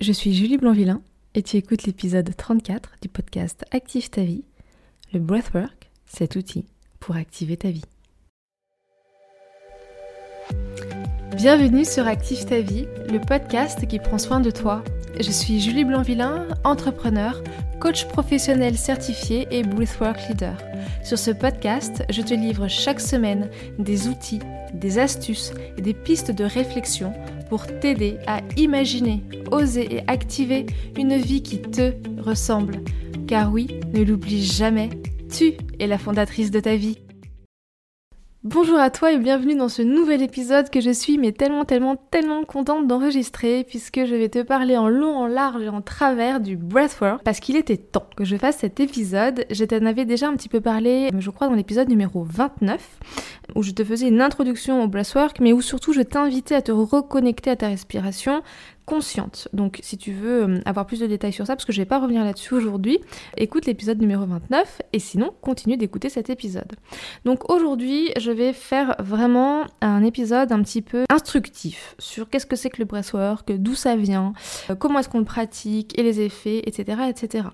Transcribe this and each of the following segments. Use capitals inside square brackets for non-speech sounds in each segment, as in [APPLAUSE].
je suis Julie Blanvillain et tu écoutes l'épisode 34 du podcast Active ta vie, le breathwork, cet outil pour activer ta vie. Bienvenue sur Active ta vie, le podcast qui prend soin de toi. Je suis Julie Blanvillain, entrepreneur, coach professionnel certifié et breathwork leader. Sur ce podcast, je te livre chaque semaine des outils, des astuces et des pistes de réflexion pour t'aider à imaginer, oser et activer une vie qui te ressemble. Car oui, ne l'oublie jamais, tu es la fondatrice de ta vie. Bonjour à toi et bienvenue dans ce nouvel épisode que je suis mais tellement tellement tellement contente d'enregistrer puisque je vais te parler en long, en large et en travers du breathwork parce qu'il était temps que je fasse cet épisode. Je t'en avais déjà un petit peu parlé je crois dans l'épisode numéro 29 où je te faisais une introduction au breathwork mais où surtout je t'invitais à te reconnecter à ta respiration consciente. Donc si tu veux euh, avoir plus de détails sur ça, parce que je vais pas revenir là-dessus aujourd'hui, écoute l'épisode numéro 29 et sinon continue d'écouter cet épisode. Donc aujourd'hui je vais faire vraiment un épisode un petit peu instructif sur qu'est-ce que c'est que le breathwork, d'où ça vient, euh, comment est-ce qu'on le pratique et les effets, etc. etc.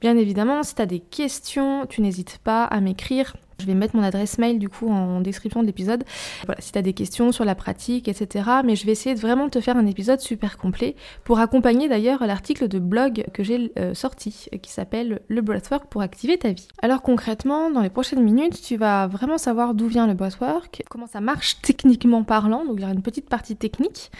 Bien évidemment, si tu as des questions, tu n'hésites pas à m'écrire je vais mettre mon adresse mail du coup en description de l'épisode. Voilà, si tu as des questions sur la pratique, etc. Mais je vais essayer de vraiment te faire un épisode super complet pour accompagner d'ailleurs l'article de blog que j'ai euh, sorti qui s'appelle Le breathwork pour activer ta vie. Alors concrètement, dans les prochaines minutes, tu vas vraiment savoir d'où vient le breathwork, comment ça marche techniquement parlant, donc il y aura une petite partie technique,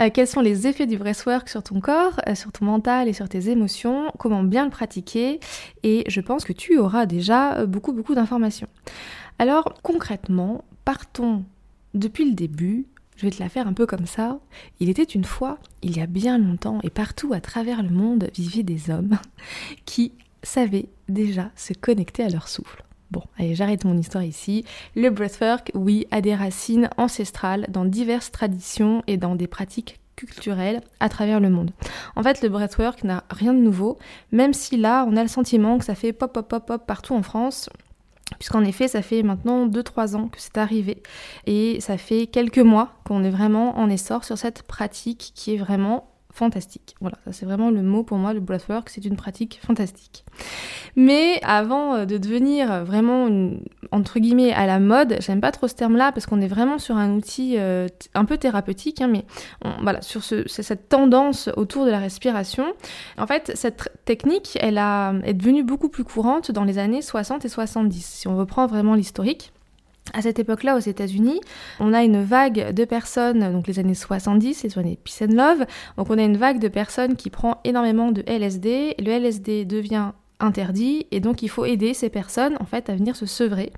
euh, quels sont les effets du breathwork sur ton corps, euh, sur ton mental et sur tes émotions, comment bien le pratiquer et je pense que tu auras déjà beaucoup beaucoup d'informations. Alors concrètement, partons depuis le début, je vais te la faire un peu comme ça. Il était une fois, il y a bien longtemps, et partout à travers le monde vivaient des hommes [LAUGHS] qui savaient déjà se connecter à leur souffle. Bon, allez, j'arrête mon histoire ici. Le breathwork, oui, a des racines ancestrales dans diverses traditions et dans des pratiques culturelles à travers le monde. En fait, le breathwork n'a rien de nouveau, même si là, on a le sentiment que ça fait pop, pop, pop, pop partout en France. Puisqu'en effet, ça fait maintenant 2-3 ans que c'est arrivé. Et ça fait quelques mois qu'on est vraiment en essor sur cette pratique qui est vraiment fantastique. Voilà, ça c'est vraiment le mot pour moi, le breathwork, c'est une pratique fantastique. Mais avant euh, de devenir vraiment entre guillemets à la mode, j'aime pas trop ce terme-là parce qu'on est vraiment sur un outil euh, un peu thérapeutique, hein, mais voilà, sur cette tendance autour de la respiration. En fait, cette technique, elle a, est devenue beaucoup plus courante dans les années 60 et 70, si on reprend vraiment l'historique. À cette époque-là, aux États-Unis, on a une vague de personnes, donc les années 70, les années Peace and Love, donc on a une vague de personnes qui prend énormément de LSD. Le LSD devient interdit et donc il faut aider ces personnes en fait à venir se sevrer.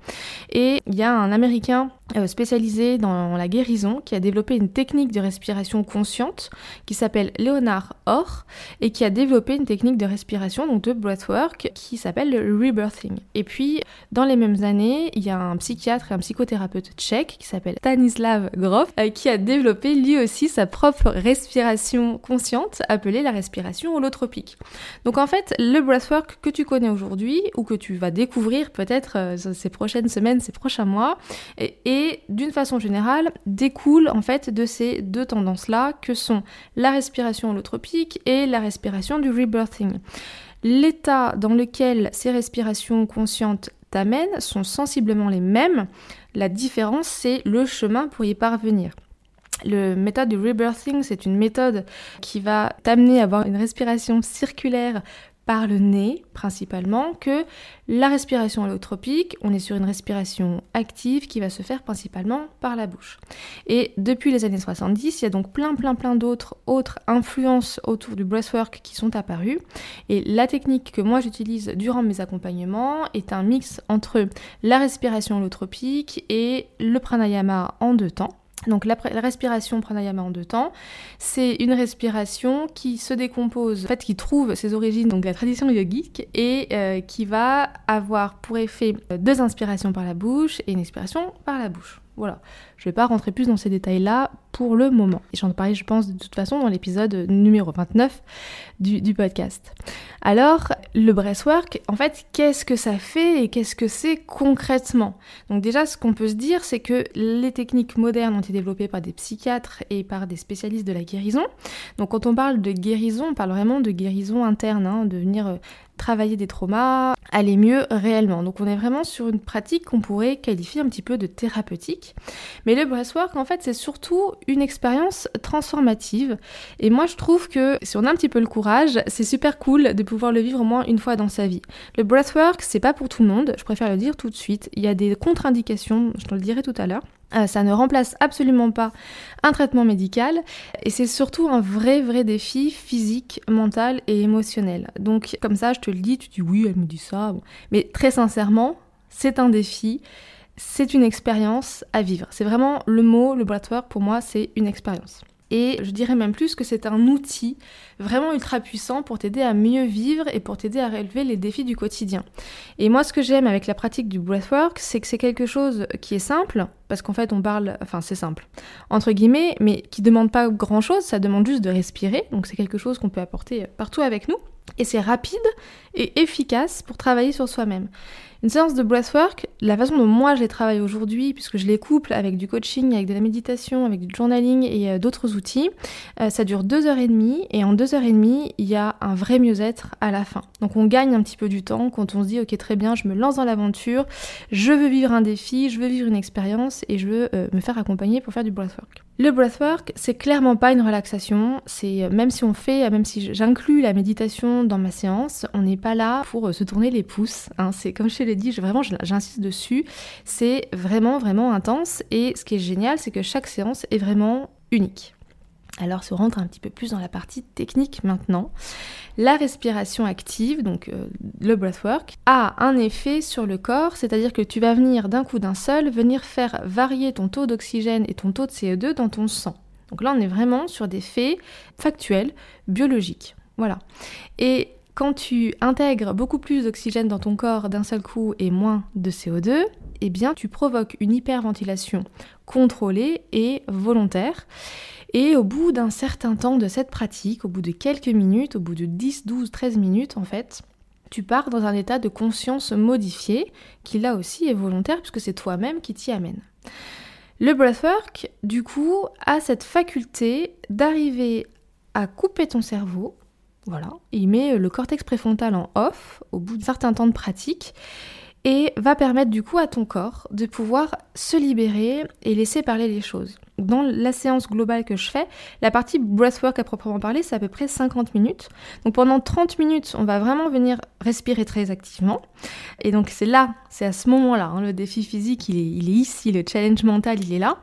Et il y a un Américain spécialisé dans la guérison qui a développé une technique de respiration consciente qui s'appelle Leonard Orr et qui a développé une technique de respiration donc de breathwork qui s'appelle le rebirthing. Et puis dans les mêmes années, il y a un psychiatre et un psychothérapeute tchèque qui s'appelle Stanislav Grof euh, qui a développé lui aussi sa propre respiration consciente appelée la respiration holotropique. Donc en fait, le breathwork que tu connais aujourd'hui ou que tu vas découvrir peut-être euh, ces prochaines semaines, ces prochains mois, et, d'une façon générale découle en fait de ces deux tendances-là que sont la respiration holotropique et la respiration du rebirthing. L'état dans lequel ces respirations conscientes t'amènent sont sensiblement les mêmes. La différence, c'est le chemin pour y parvenir. Le méthode du rebirthing, c'est une méthode qui va t'amener à avoir une respiration circulaire par le nez principalement que la respiration allotropique, on est sur une respiration active qui va se faire principalement par la bouche. Et depuis les années 70, il y a donc plein plein plein d'autres autres influences autour du breathwork qui sont apparues et la technique que moi j'utilise durant mes accompagnements est un mix entre la respiration allotropique et le pranayama en deux temps. Donc la, respiration pranayama en deux temps, c'est une respiration qui se décompose, en fait qui trouve ses origines donc la tradition yogique et euh, qui va avoir pour effet euh, deux inspirations par la bouche et une expiration par la bouche. Voilà. Je ne vais pas rentrer plus dans ces détails-là pour le moment. Et j'en parlerai, je pense, de toute façon, dans l'épisode numéro 29 du, du, podcast. Alors, le breathwork, en fait, qu'est-ce que ça fait et qu'est-ce que c'est concrètement? Donc déjà, ce qu'on peut se dire, c'est que les techniques modernes ont été développées par des psychiatres et par des spécialistes de la guérison. Donc quand on parle de guérison, on parle vraiment de guérison interne, hein, de venir euh, travailler des traumas, aller mieux réellement. Donc on est vraiment sur une pratique qu'on pourrait qualifier un petit peu de thérapeutique. Mais le breathwork, en fait, c'est surtout une expérience transformative. Et moi, je trouve que si on a un petit peu le courage, c'est super cool de pouvoir le vivre au moins une fois dans sa vie. Le breathwork, c'est pas pour tout le monde, je préfère le dire tout de suite. Il y a des contre-indications, je te le dirai tout à l'heure. Euh, ça ne remplace absolument pas un traitement médical et c'est surtout un vrai vrai défi physique, mental et émotionnel. Donc comme ça je te le dis, tu dis oui elle me dit ça, mais très sincèrement c'est un défi, c'est une expérience à vivre. C'est vraiment le mot, le breathwork pour moi c'est une expérience. Et je dirais même plus que c'est un outil vraiment ultra puissant pour t'aider à mieux vivre et pour t'aider à relever les défis du quotidien. Et moi, ce que j'aime avec la pratique du breathwork, c'est que c'est quelque chose qui est simple, parce qu'en fait, on parle, enfin, c'est simple, entre guillemets, mais qui demande pas grand chose, ça demande juste de respirer, donc c'est quelque chose qu'on peut apporter partout avec nous. Et c'est rapide et efficace pour travailler sur soi-même. Une séance de breathwork, la façon dont moi je les travaille aujourd'hui, puisque je les couple avec du coaching, avec de la méditation, avec du journaling et euh, d'autres outils, euh, ça dure deux heures et demie et en deux heures et demie, il y a un vrai mieux-être à la fin. Donc on gagne un petit peu du temps quand on se dit ok très bien, je me lance dans l'aventure, je veux vivre un défi, je veux vivre une expérience et je veux euh, me faire accompagner pour faire du breathwork. Le breathwork, c'est clairement pas une relaxation, c'est même si on fait, même si j'inclus la méditation dans ma séance, on n'est pas là pour se tourner les pouces. Hein. C'est comme je l'ai dit, j'insiste dessus, c'est vraiment vraiment intense et ce qui est génial, c'est que chaque séance est vraiment unique. Alors, on rentre un petit peu plus dans la partie technique maintenant, la respiration active, donc euh, le breathwork, a un effet sur le corps, c'est-à-dire que tu vas venir d'un coup d'un seul, venir faire varier ton taux d'oxygène et ton taux de CO2 dans ton sang. Donc là, on est vraiment sur des faits factuels, biologiques. Voilà. Et quand tu intègres beaucoup plus d'oxygène dans ton corps d'un seul coup et moins de CO2, eh bien tu provoques une hyperventilation contrôlée et volontaire. Et au bout d'un certain temps de cette pratique, au bout de quelques minutes, au bout de 10, 12, 13 minutes en fait, tu pars dans un état de conscience modifié, qui là aussi est volontaire puisque c'est toi-même qui t'y amène. Le breathwork, du coup, a cette faculté d'arriver à couper ton cerveau. Voilà, il met le cortex préfrontal en off au bout d'un certain temps de pratique et va permettre du coup à ton corps de pouvoir se libérer et laisser parler les choses. Dans la séance globale que je fais, la partie breathwork à proprement parler, c'est à peu près 50 minutes. Donc pendant 30 minutes, on va vraiment venir respirer très activement. Et donc c'est là, c'est à ce moment-là, hein, le défi physique, il est, il est ici, le challenge mental, il est là.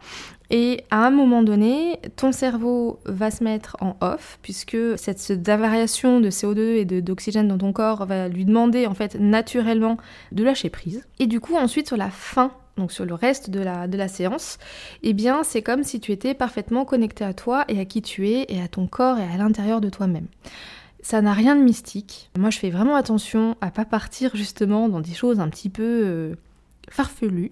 Et à un moment donné, ton cerveau va se mettre en off, puisque cette, variation de CO2 et d'oxygène dans ton corps va lui demander en fait naturellement de lâcher prise. Et du coup, ensuite, sur la fin, donc sur le reste de la, de la séance, eh bien, c'est comme si tu étais parfaitement connecté à toi et à qui tu es, et à ton corps et à l'intérieur de toi-même. Ça n'a rien de mystique. Moi, je fais vraiment attention à pas partir justement dans des choses un petit peu euh, farfelu,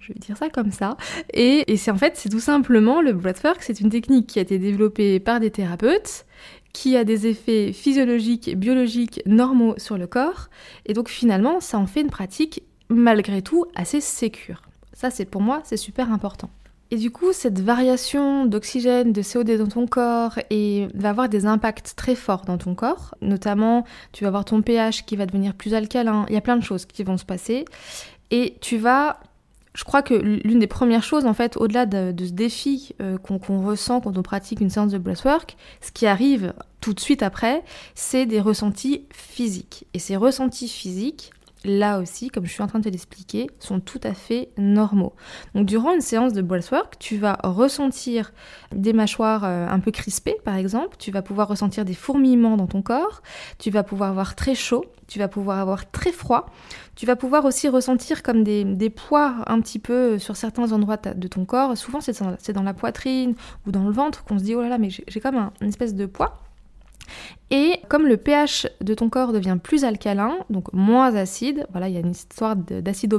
je vais dire ça comme ça. Et, c'est en fait, c'est tout simplement le breathwork, c'est une technique qui a été développée par des thérapeutes, qui a des effets physiologiques biologiques normaux sur le corps, et donc finalement, ça en fait une pratique malgré tout assez sécure. Ça, c'est pour moi, c'est super important. Et du coup, cette variation d'oxygène, de CO2 dans ton corps et va avoir des impacts très forts dans ton corps. Notamment, tu vas avoir ton pH qui va devenir plus alcalin. Il y a plein de choses qui vont se passer. Et tu vas je crois que l'une des premières choses, en fait, au-delà de, ce défi euh, qu'on ressent quand on pratique une séance de breathwork, ce qui arrive tout de suite après, c'est des ressentis physiques. Et ces ressentis physiques, là aussi, comme je suis en train de te l'expliquer, sont tout à fait normaux. Donc durant une séance de breathwork, tu vas ressentir des mâchoires euh, un peu crispées par exemple, tu vas pouvoir ressentir des fourmillements dans ton corps, tu vas pouvoir avoir très chaud, tu vas pouvoir avoir très froid, tu vas pouvoir aussi ressentir comme des, poids un petit peu sur certains endroits de ton corps, souvent c'est dans, la poitrine ou dans le ventre qu'on se dit oh là là mais j'ai comme un, une espèce de poids. Et comme le pH de ton corps devient plus alcalin, donc moins acide, voilà, il y a une histoire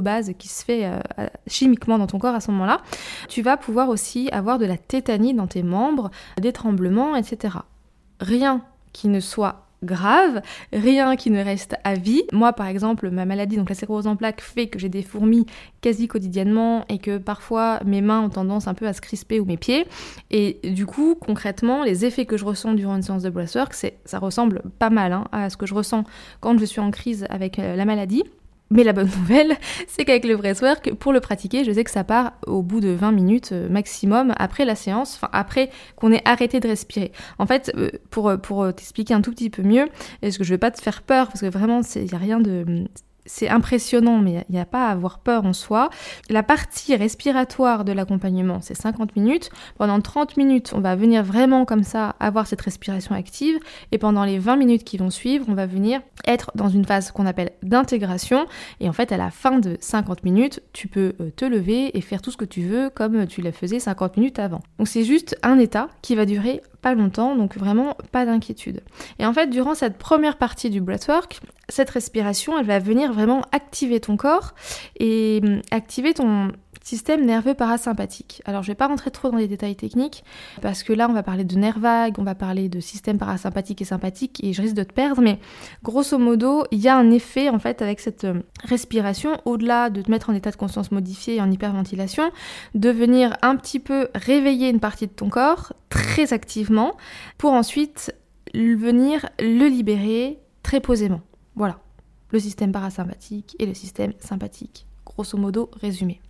base qui se fait euh, chimiquement dans ton corps à ce moment-là, tu vas pouvoir aussi avoir de la tétanie dans tes membres, des tremblements, etc. Rien qui ne soit grave, rien qui ne reste à vie. Moi, par exemple, ma maladie, donc la sclérose en plaques, fait que j'ai des fourmis quasi quotidiennement et que parfois mes mains ont tendance un peu à se crisper ou mes pieds. Et du coup, concrètement, les effets que je ressens durant une séance de breathwork, ça ressemble pas mal hein, à ce que je ressens quand je suis en crise avec euh, la maladie. Mais la bonne [LAUGHS] nouvelle, c'est qu'avec le breathwork, pour le pratiquer, je sais que ça part au bout de 20 minutes euh, maximum après la séance, enfin après qu'on ait arrêté de respirer. En fait, euh, pour, pour t'expliquer un tout petit peu mieux, est-ce que je vais pas te faire peur, parce que vraiment, il n'y a rien de c'est impressionnant, mais il n'y a, pas à avoir peur en soi. La partie respiratoire de l'accompagnement, c'est 50 minutes. Pendant 30 minutes, on va venir vraiment comme ça avoir cette respiration active. Et pendant les 20 minutes qui vont suivre, on va venir être dans une phase qu'on appelle d'intégration. Et en fait, à la fin de 50 minutes, tu peux euh, te lever et faire tout ce que tu veux comme tu le faisais 50 minutes avant. Donc c'est juste un état qui va durer pas longtemps, donc vraiment pas d'inquiétude. Et en fait, durant cette première partie du breathwork, cette respiration, elle va venir vraiment activer ton corps et hum, activer ton système nerveux parasympathique. Alors je vais pas rentrer trop dans les détails techniques parce que là on va parler de nerfs vagues, on va parler de système parasympathique et sympathique et je risque de te perdre mais grosso modo il y a un effet en fait avec cette hum, respiration au-delà de te mettre en état de conscience modifié et en hyperventilation, de venir un petit peu réveiller une partie de ton corps très activement pour ensuite venir le libérer très posément. Voilà, le système parasympathique et le système sympathique, grosso modo résumé.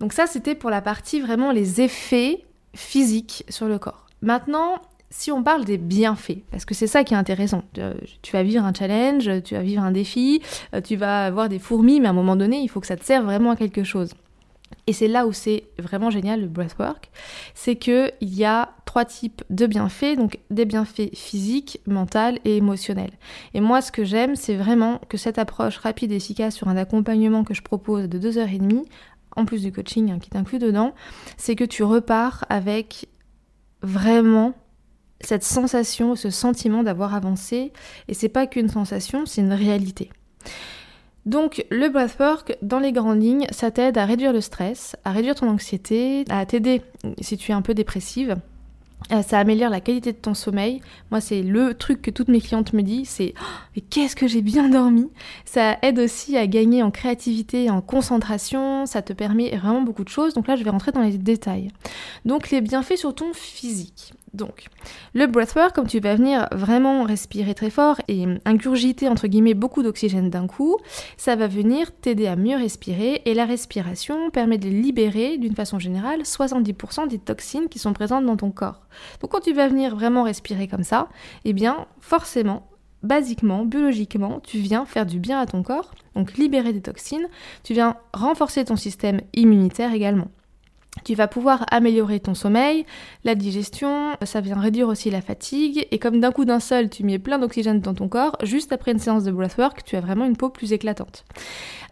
Donc ça, c'était pour la partie vraiment les effets physiques sur le corps. Maintenant, si on parle des bienfaits, parce que c'est ça qui est intéressant, tu vas vivre un challenge, tu vas vivre un défi, euh, tu vas avoir des fourmis, mais à un moment donné, il faut que ça te serve vraiment à quelque chose. Et c'est là où c'est vraiment génial le breathwork, c'est qu'il y a trois types de bienfaits, donc des bienfaits physiques, mentaux et émotionnels. Et moi ce que j'aime, c'est vraiment que cette approche rapide et efficace sur un accompagnement que je propose de 2h30, en plus du coaching hein, qui est inclus dedans, c'est que tu repars avec vraiment cette sensation, ce sentiment d'avoir avancé. Et c'est pas qu'une sensation, c'est une réalité. Donc le breathwork, dans les grandes lignes, ça t'aide à réduire le stress, à réduire ton anxiété, à t'aider si tu es un peu dépressive. Euh, ça améliore la qualité de ton sommeil. Moi, c'est le truc que toutes mes clientes me disent, c'est oh, mais qu'est-ce que j'ai bien dormi. Ça aide aussi à gagner en créativité, en concentration. Ça te permet vraiment beaucoup de choses. Donc là, je vais rentrer dans les détails. Donc les bienfaits sur ton physique. Donc, le breathwork, comme tu vas venir vraiment respirer très fort et ingurgiter entre guillemets beaucoup d'oxygène d'un coup, ça va venir t'aider à mieux respirer et la respiration permet de libérer d'une façon générale 70% des toxines qui sont présentes dans ton corps. Donc quand tu vas venir vraiment respirer comme ça, eh bien forcément, basiquement, biologiquement, tu viens faire du bien à ton corps, donc libérer des toxines, tu viens renforcer ton système immunitaire également. Tu vas pouvoir améliorer ton sommeil, la digestion, ça vient réduire aussi la fatigue, et comme d'un coup d'un seul tu mets plein d'oxygène dans ton corps, juste après une séance de breathwork, tu as vraiment une peau plus éclatante.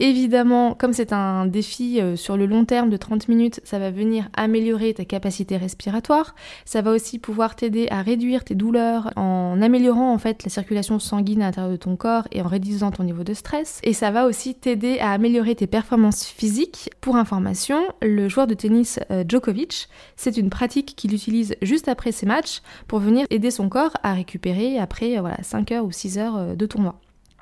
Évidemment, comme c'est un défi euh, sur le long terme de 30 minutes, ça va venir améliorer ta capacité respiratoire, ça va aussi pouvoir t'aider à réduire tes douleurs en améliorant en fait la circulation sanguine à l'intérieur de ton corps et en réduisant ton niveau de stress, et ça va aussi t'aider à améliorer tes performances physiques. Pour information, le joueur de tennis euh, Djokovic. C'est une pratique qu'il utilise juste après ses matchs pour venir aider son corps à récupérer après euh, voilà, 5 heures ou 6 heures euh, de tournoi.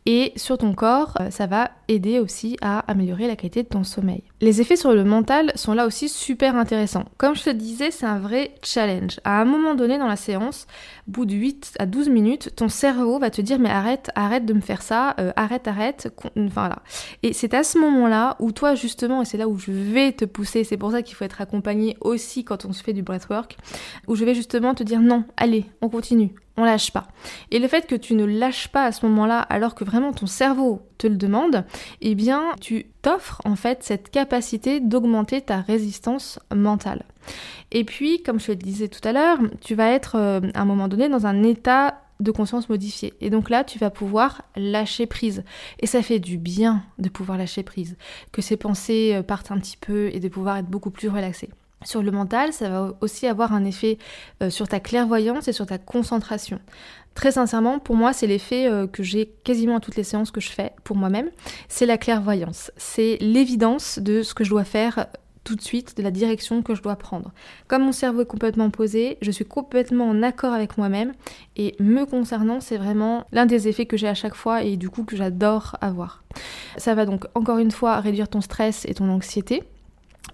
Et sur ton corps, ça va aider aussi à améliorer la qualité de ton sommeil. Les effets sur le mental sont là aussi super intéressants. Comme je te disais, c'est un vrai challenge. À un moment donné dans la séance, au bout de 8 à 12 minutes, ton cerveau va te dire mais arrête, arrête de me faire ça, euh, arrête, arrête. Enfin là. Et c'est à ce moment-là où toi justement, et c'est là où je vais te pousser, c'est pour ça qu'il faut être accompagné aussi quand on se fait du breathwork, où je vais justement te dire non, allez, on continue, on lâche pas. Et le fait que tu ne lâches pas à ce moment-là, alors que vraiment ton cerveau te le demande, eh bien, tu t'offres en fait cette capacité d'augmenter ta résistance mentale. Et puis, comme je te le disais tout à l'heure, tu vas être euh, à un moment donné dans un état de conscience modifié. Et donc là, tu vas pouvoir lâcher prise. Et ça fait du bien de pouvoir lâcher prise, que ces pensées euh, partent un petit peu et de pouvoir être beaucoup plus relaxé. Sur le mental, ça va aussi avoir un effet euh, sur ta clairvoyance et sur ta concentration. Très sincèrement, pour moi, c'est l'effet euh, que j'ai quasiment à toutes les séances que je fais pour moi-même. C'est la clairvoyance. C'est l'évidence de ce que je dois faire tout de suite de la direction que je dois prendre. Comme mon cerveau est complètement posé, je suis complètement en accord avec moi-même et me concernant, c'est vraiment l'un des effets que j'ai à chaque fois et du coup que j'adore avoir. Ça va donc encore une fois réduire ton stress et ton anxiété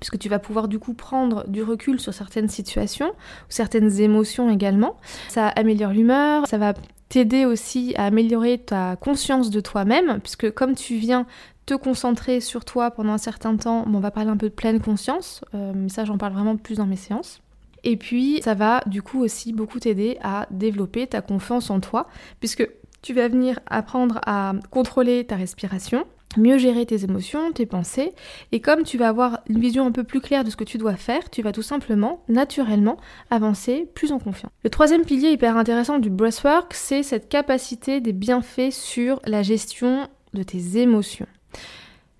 puisque tu vas pouvoir du coup prendre du recul sur certaines situations ou certaines émotions également. Ça améliore l'humeur, ça va t'aider aussi à améliorer ta conscience de toi-même, puisque comme tu viens te concentrer sur toi pendant un certain temps, on va parler un peu de pleine conscience, euh, mais ça j'en parle vraiment plus dans mes séances. Et puis ça va du coup aussi beaucoup t'aider à développer ta confiance en toi, puisque tu vas venir apprendre à contrôler ta respiration, mieux gérer tes émotions, tes pensées, et comme tu vas avoir une vision un peu plus claire de ce que tu dois faire, tu vas tout simplement, naturellement, avancer plus en confiance. Le troisième pilier hyper intéressant du breathwork, c'est cette capacité des bienfaits sur la gestion de tes émotions.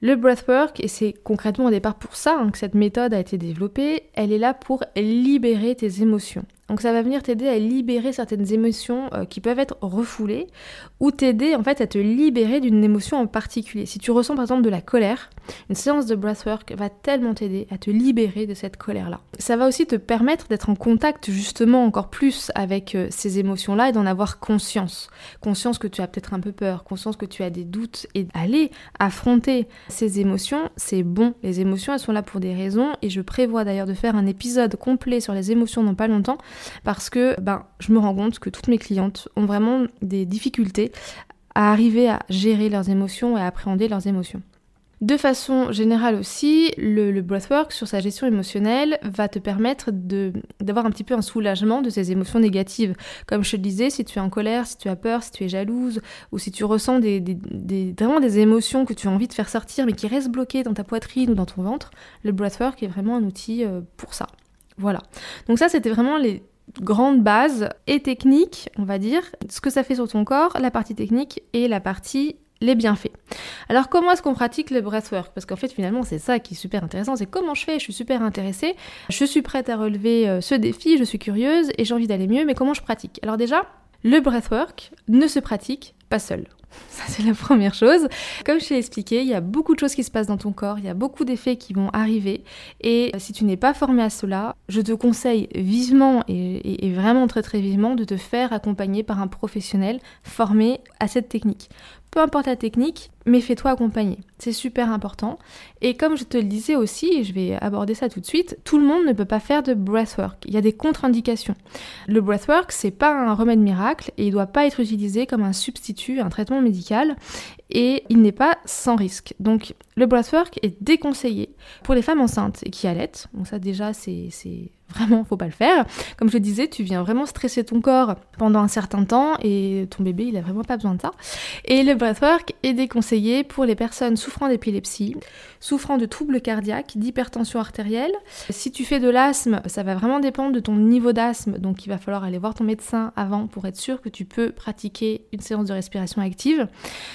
Le breathwork, et c'est concrètement au départ pour ça hein, que cette méthode a été développée, elle est là pour libérer tes émotions. Donc ça va venir t'aider à libérer certaines émotions euh, qui peuvent être refoulées ou t'aider en fait à te libérer d'une émotion en particulier. Si tu ressens par exemple de la colère, une séance de breathwork va tellement t'aider à te libérer de cette colère-là. Ça va aussi te permettre d'être en contact justement encore plus avec euh, ces émotions-là et d'en avoir conscience. Conscience que tu as peut-être un peu peur, conscience que tu as des doutes et aller affronter ces émotions, c'est bon. Les émotions, elles sont là pour des raisons et je prévois d'ailleurs de faire un épisode complet sur les émotions dans pas longtemps parce que ben, je me rends compte que toutes mes clientes ont vraiment des difficultés à arriver à gérer leurs émotions et à appréhender leurs émotions. De façon générale aussi, le, breathwork sur sa gestion émotionnelle va te permettre d'avoir un petit peu un soulagement de ces émotions négatives. Comme je te le disais, si tu es en colère, si tu as peur, si tu es jalouse, ou si tu ressens des, vraiment des émotions que tu as envie de faire sortir mais qui restent bloquées dans ta poitrine ou dans ton ventre, le breathwork est vraiment un outil euh, pour ça. Voilà. Donc ça, c'était vraiment les grandes bases et techniques, on va dire, ce que ça fait sur ton corps, la partie technique et la partie les bienfaits. Alors comment est-ce qu'on pratique le breathwork? Parce qu'en fait finalement c'est ça qui est super intéressant, c'est comment je fais, je suis super intéressée, je suis prête à relever euh, ce défi, je suis curieuse et j'ai envie d'aller mieux, mais comment je pratique? Alors déjà, le breathwork ne se pratique pas seul. [LAUGHS] Ça, c'est la première chose. Comme je t'ai expliqué, il y a beaucoup de choses qui se passent dans ton corps, il y a beaucoup d'effets qui vont arriver. Et si tu n'es pas formé à cela, je te conseille vivement et, vraiment très très vivement de te faire accompagner par un professionnel formé à cette technique. Peu importe la technique, mais fais-toi accompagner. C'est super important. Et comme je te le disais aussi, et je vais aborder ça tout de suite, tout le monde ne peut pas faire de breathwork. Il y a des contre-indications. Le breathwork, c'est pas un remède miracle et il doit pas être utilisé comme un substitut, un traitement médical et il n'est pas sans risque. Donc le breathwork est déconseillé pour les femmes enceintes et qui allaitent. Donc ça déjà c'est Vraiment, faut pas le faire. Comme je disais, tu viens vraiment stresser ton corps pendant un certain temps et ton bébé, il a vraiment pas besoin de ça. Et le breathwork est déconseillé pour les personnes souffrant d'épilepsie, souffrant de troubles cardiaques, d'hypertension artérielle. Si tu fais de l'asthme, ça va vraiment dépendre de ton niveau d'asthme, donc il va falloir aller voir ton médecin avant pour être sûr que tu peux pratiquer une séance de respiration active.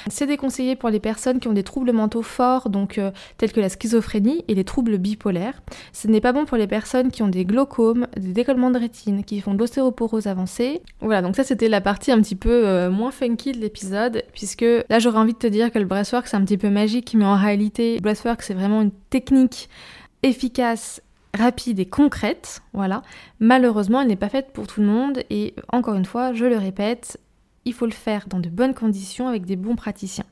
C'est déconseillé pour les personnes qui ont des troubles mentaux forts, donc euh, tels que la schizophrénie et les troubles bipolaires. Ce n'est pas bon pour les personnes qui ont des des décollements de rétine, qui font de l'ostéoporose avancée. Voilà, donc ça c'était la partie un petit peu euh, moins funky de l'épisode, puisque là j'aurais envie de te dire que le breathwork c'est un petit peu magique, mais en réalité, le breathwork c'est vraiment une technique efficace rapide et concrète, voilà. Malheureusement, elle n'est pas faite pour tout le monde et encore une fois, je le répète, il faut le faire dans de bonnes conditions avec des bons praticiens.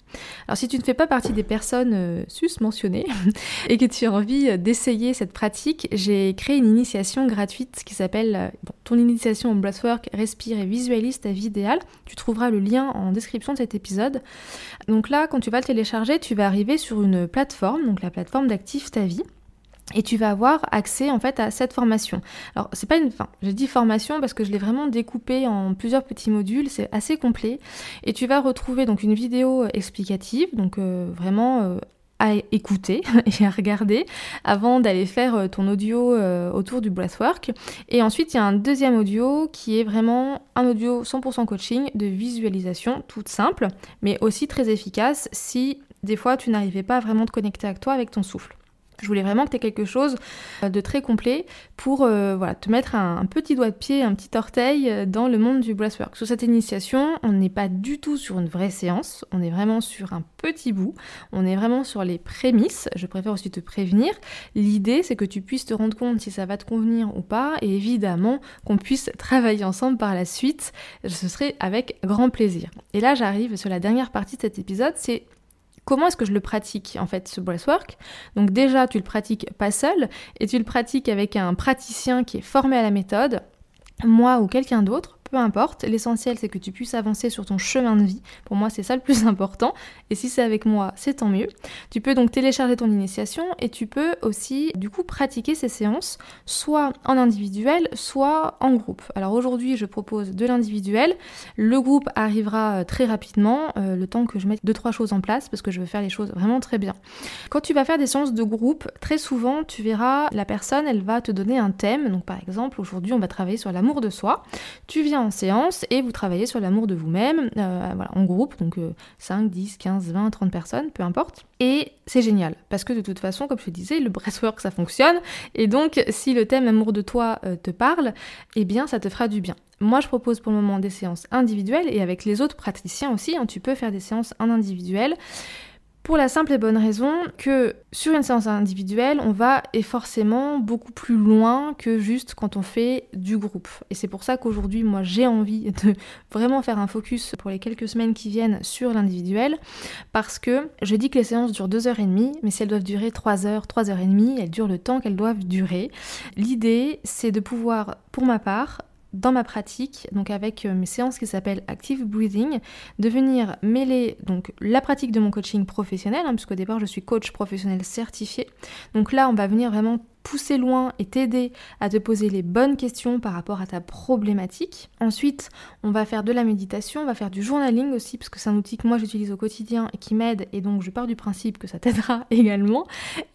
Alors si tu ne fais pas partie des personnes euh, sus-mentionnées [LAUGHS] et que tu as envie euh, d'essayer cette pratique, j'ai créé une initiation gratuite qui s'appelle euh, Ton initiation au breathwork, respire et visualise ta vie idéale. Tu trouveras le lien en description de cet épisode. Donc là, quand tu vas le télécharger, tu vas arriver sur une plateforme, donc la plateforme d'Active ta vie et tu vas avoir accès en fait à cette formation. Alors c'est pas une, enfin, je dis formation parce que je l'ai vraiment découpé en plusieurs petits modules, c'est assez complet. Et tu vas retrouver donc une vidéo explicative, donc euh, vraiment euh, à écouter [LAUGHS] et à regarder avant d'aller faire euh, ton audio autour du breathwork. Et ensuite il y a un deuxième audio qui est vraiment un audio 100% coaching de visualisation toute simple, mais aussi très efficace si des fois tu n'arrivais pas à vraiment te connecter avec toi avec ton souffle. Je voulais vraiment que tu aies quelque chose euh, de très complet pour euh, te mettre un, petit doigt de pied, un petit orteil euh, dans le monde du breathwork. Sur cette initiation, on n'est pas du tout sur une vraie séance, on est vraiment sur un petit bout, on est vraiment sur les prémices. Je préfère aussi te prévenir. L'idée, c'est que tu puisses te rendre compte si ça va te convenir ou pas, et évidemment qu'on puisse travailler ensemble par la suite. Ce serait avec grand plaisir. Et là, j'arrive sur la dernière partie de cet épisode, c'est comment est-ce que je le pratique en fait ce breathwork? Donc déjà tu le pratiques pas seul et tu le pratiques avec un praticien qui est formé à la méthode, moi ou quelqu'un d'autre peu importe. L'essentiel, c'est que tu puisses avancer sur ton chemin de vie. Pour moi, c'est ça le plus [LAUGHS] important. Et si c'est avec moi, c'est tant mieux. Tu peux donc télécharger ton initiation et tu peux aussi, du coup, pratiquer ces séances, soit en individuel, soit en groupe. Alors aujourd'hui, je propose de l'individuel. Le groupe arrivera euh, très rapidement, euh, le temps que je mette deux, trois choses en place, parce que je veux faire les choses vraiment très bien. Quand tu vas faire des séances de groupe, très souvent, tu verras, la personne, elle va te donner un thème. Donc par exemple, aujourd'hui, on va travailler sur l'amour de soi. Tu viens en séance et vous travaillez sur l'amour de vous-même, euh, voilà, en groupe, donc 5, 10, 15, 20, 30 personnes, peu importe. Et c'est génial, parce que de toute façon, comme je te disais, le breathwork, ça fonctionne, et donc si le thème amour de toi euh, te parle, eh bien ça te fera du bien. Moi, je propose pour le moment des séances individuelles, et avec les autres praticiens aussi, hein, tu peux faire des séances en individuel. Pour la simple et bonne raison que sur une séance individuelle, on va et forcément beaucoup plus loin que juste quand on fait du groupe. Et c'est pour ça qu'aujourd'hui, moi, j'ai envie de [LAUGHS] vraiment faire un focus pour les quelques semaines qui viennent sur l'individuel, parce que je dis que les séances durent 2h30, mais si elles doivent durer 3 heures, 3 heures et demie, elles durent le temps qu'elles doivent durer. L'idée, c'est de pouvoir, pour ma part, dans ma pratique, donc avec euh, mes séances qui s'appellent Active Breathing, de venir mêler donc la pratique de mon coaching professionnel, hein, puisqu'au départ je suis coach professionnel certifié. Donc là, on va venir vraiment pousser loin et t'aider à te poser les bonnes questions par rapport à ta problématique. Ensuite, on va faire de la méditation, on va faire du journaling aussi, parce que c'est un outil que moi j'utilise au quotidien et qui m'aide, et donc je pars du principe que ça t'aidera [LAUGHS] également.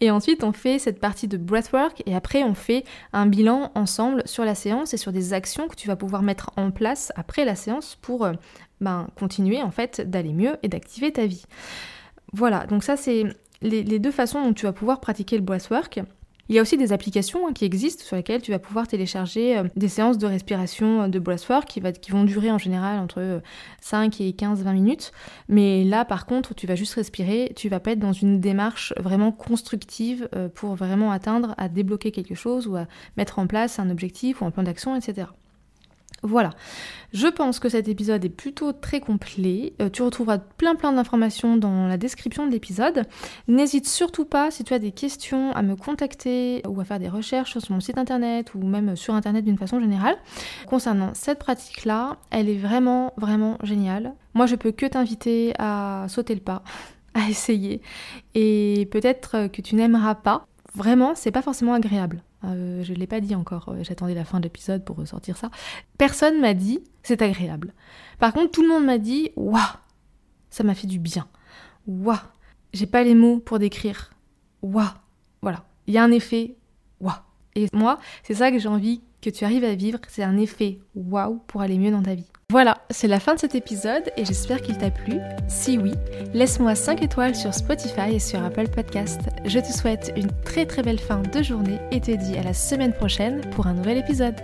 Et ensuite, on fait cette partie de breathwork, et après, on fait un bilan ensemble sur la séance et sur des actions que tu vas pouvoir mettre en place après la séance pour euh, ben, continuer en fait d'aller mieux et d'activer ta vie. Voilà, donc ça c'est les, les, deux façons dont tu vas pouvoir pratiquer le breathwork. Il y a aussi des applications hein, qui existent sur lesquelles tu vas pouvoir télécharger euh, des séances de respiration euh, de breathwork qui, qui vont durer en général entre 5 euh, et 15-20 minutes. Mais là, par contre, tu vas juste respirer, tu vas pas être dans une démarche vraiment constructive pour vraiment atteindre, à débloquer quelque chose ou à mettre en place un objectif ou un plan d'action, etc. Voilà. Je pense que cet épisode est plutôt très complet. Euh, tu retrouveras plein plein d'informations dans la description de l'épisode. N'hésite surtout pas, si tu as des questions, à me contacter ou à faire des recherches sur mon site internet ou même sur internet d'une façon générale. Concernant cette pratique-là, elle est vraiment vraiment géniale. Moi, je peux que t'inviter à sauter le pas, [LAUGHS] à essayer. Et peut-être que tu n'aimeras pas. Vraiment, c'est pas forcément agréable. Euh, je ne l'ai pas dit encore, euh, j'attendais la fin de l'épisode pour ressortir ça. Personne m'a dit c'est agréable. Par contre, tout le monde m'a dit waouh, ça m'a fait du bien. Waouh, j'ai pas les mots pour décrire. Waouh, voilà, il y a un effet waouh. Et moi, c'est ça que j'ai envie que tu arrives à vivre, c'est un effet waouh pour aller mieux dans ta vie. Voilà, c'est la fin de cet épisode et j'espère qu'il t'a plu. Si oui, laisse-moi 5 étoiles sur Spotify et sur Apple Podcast. Je te souhaite une très très belle fin de journée et te dis à la semaine prochaine pour un nouvel épisode.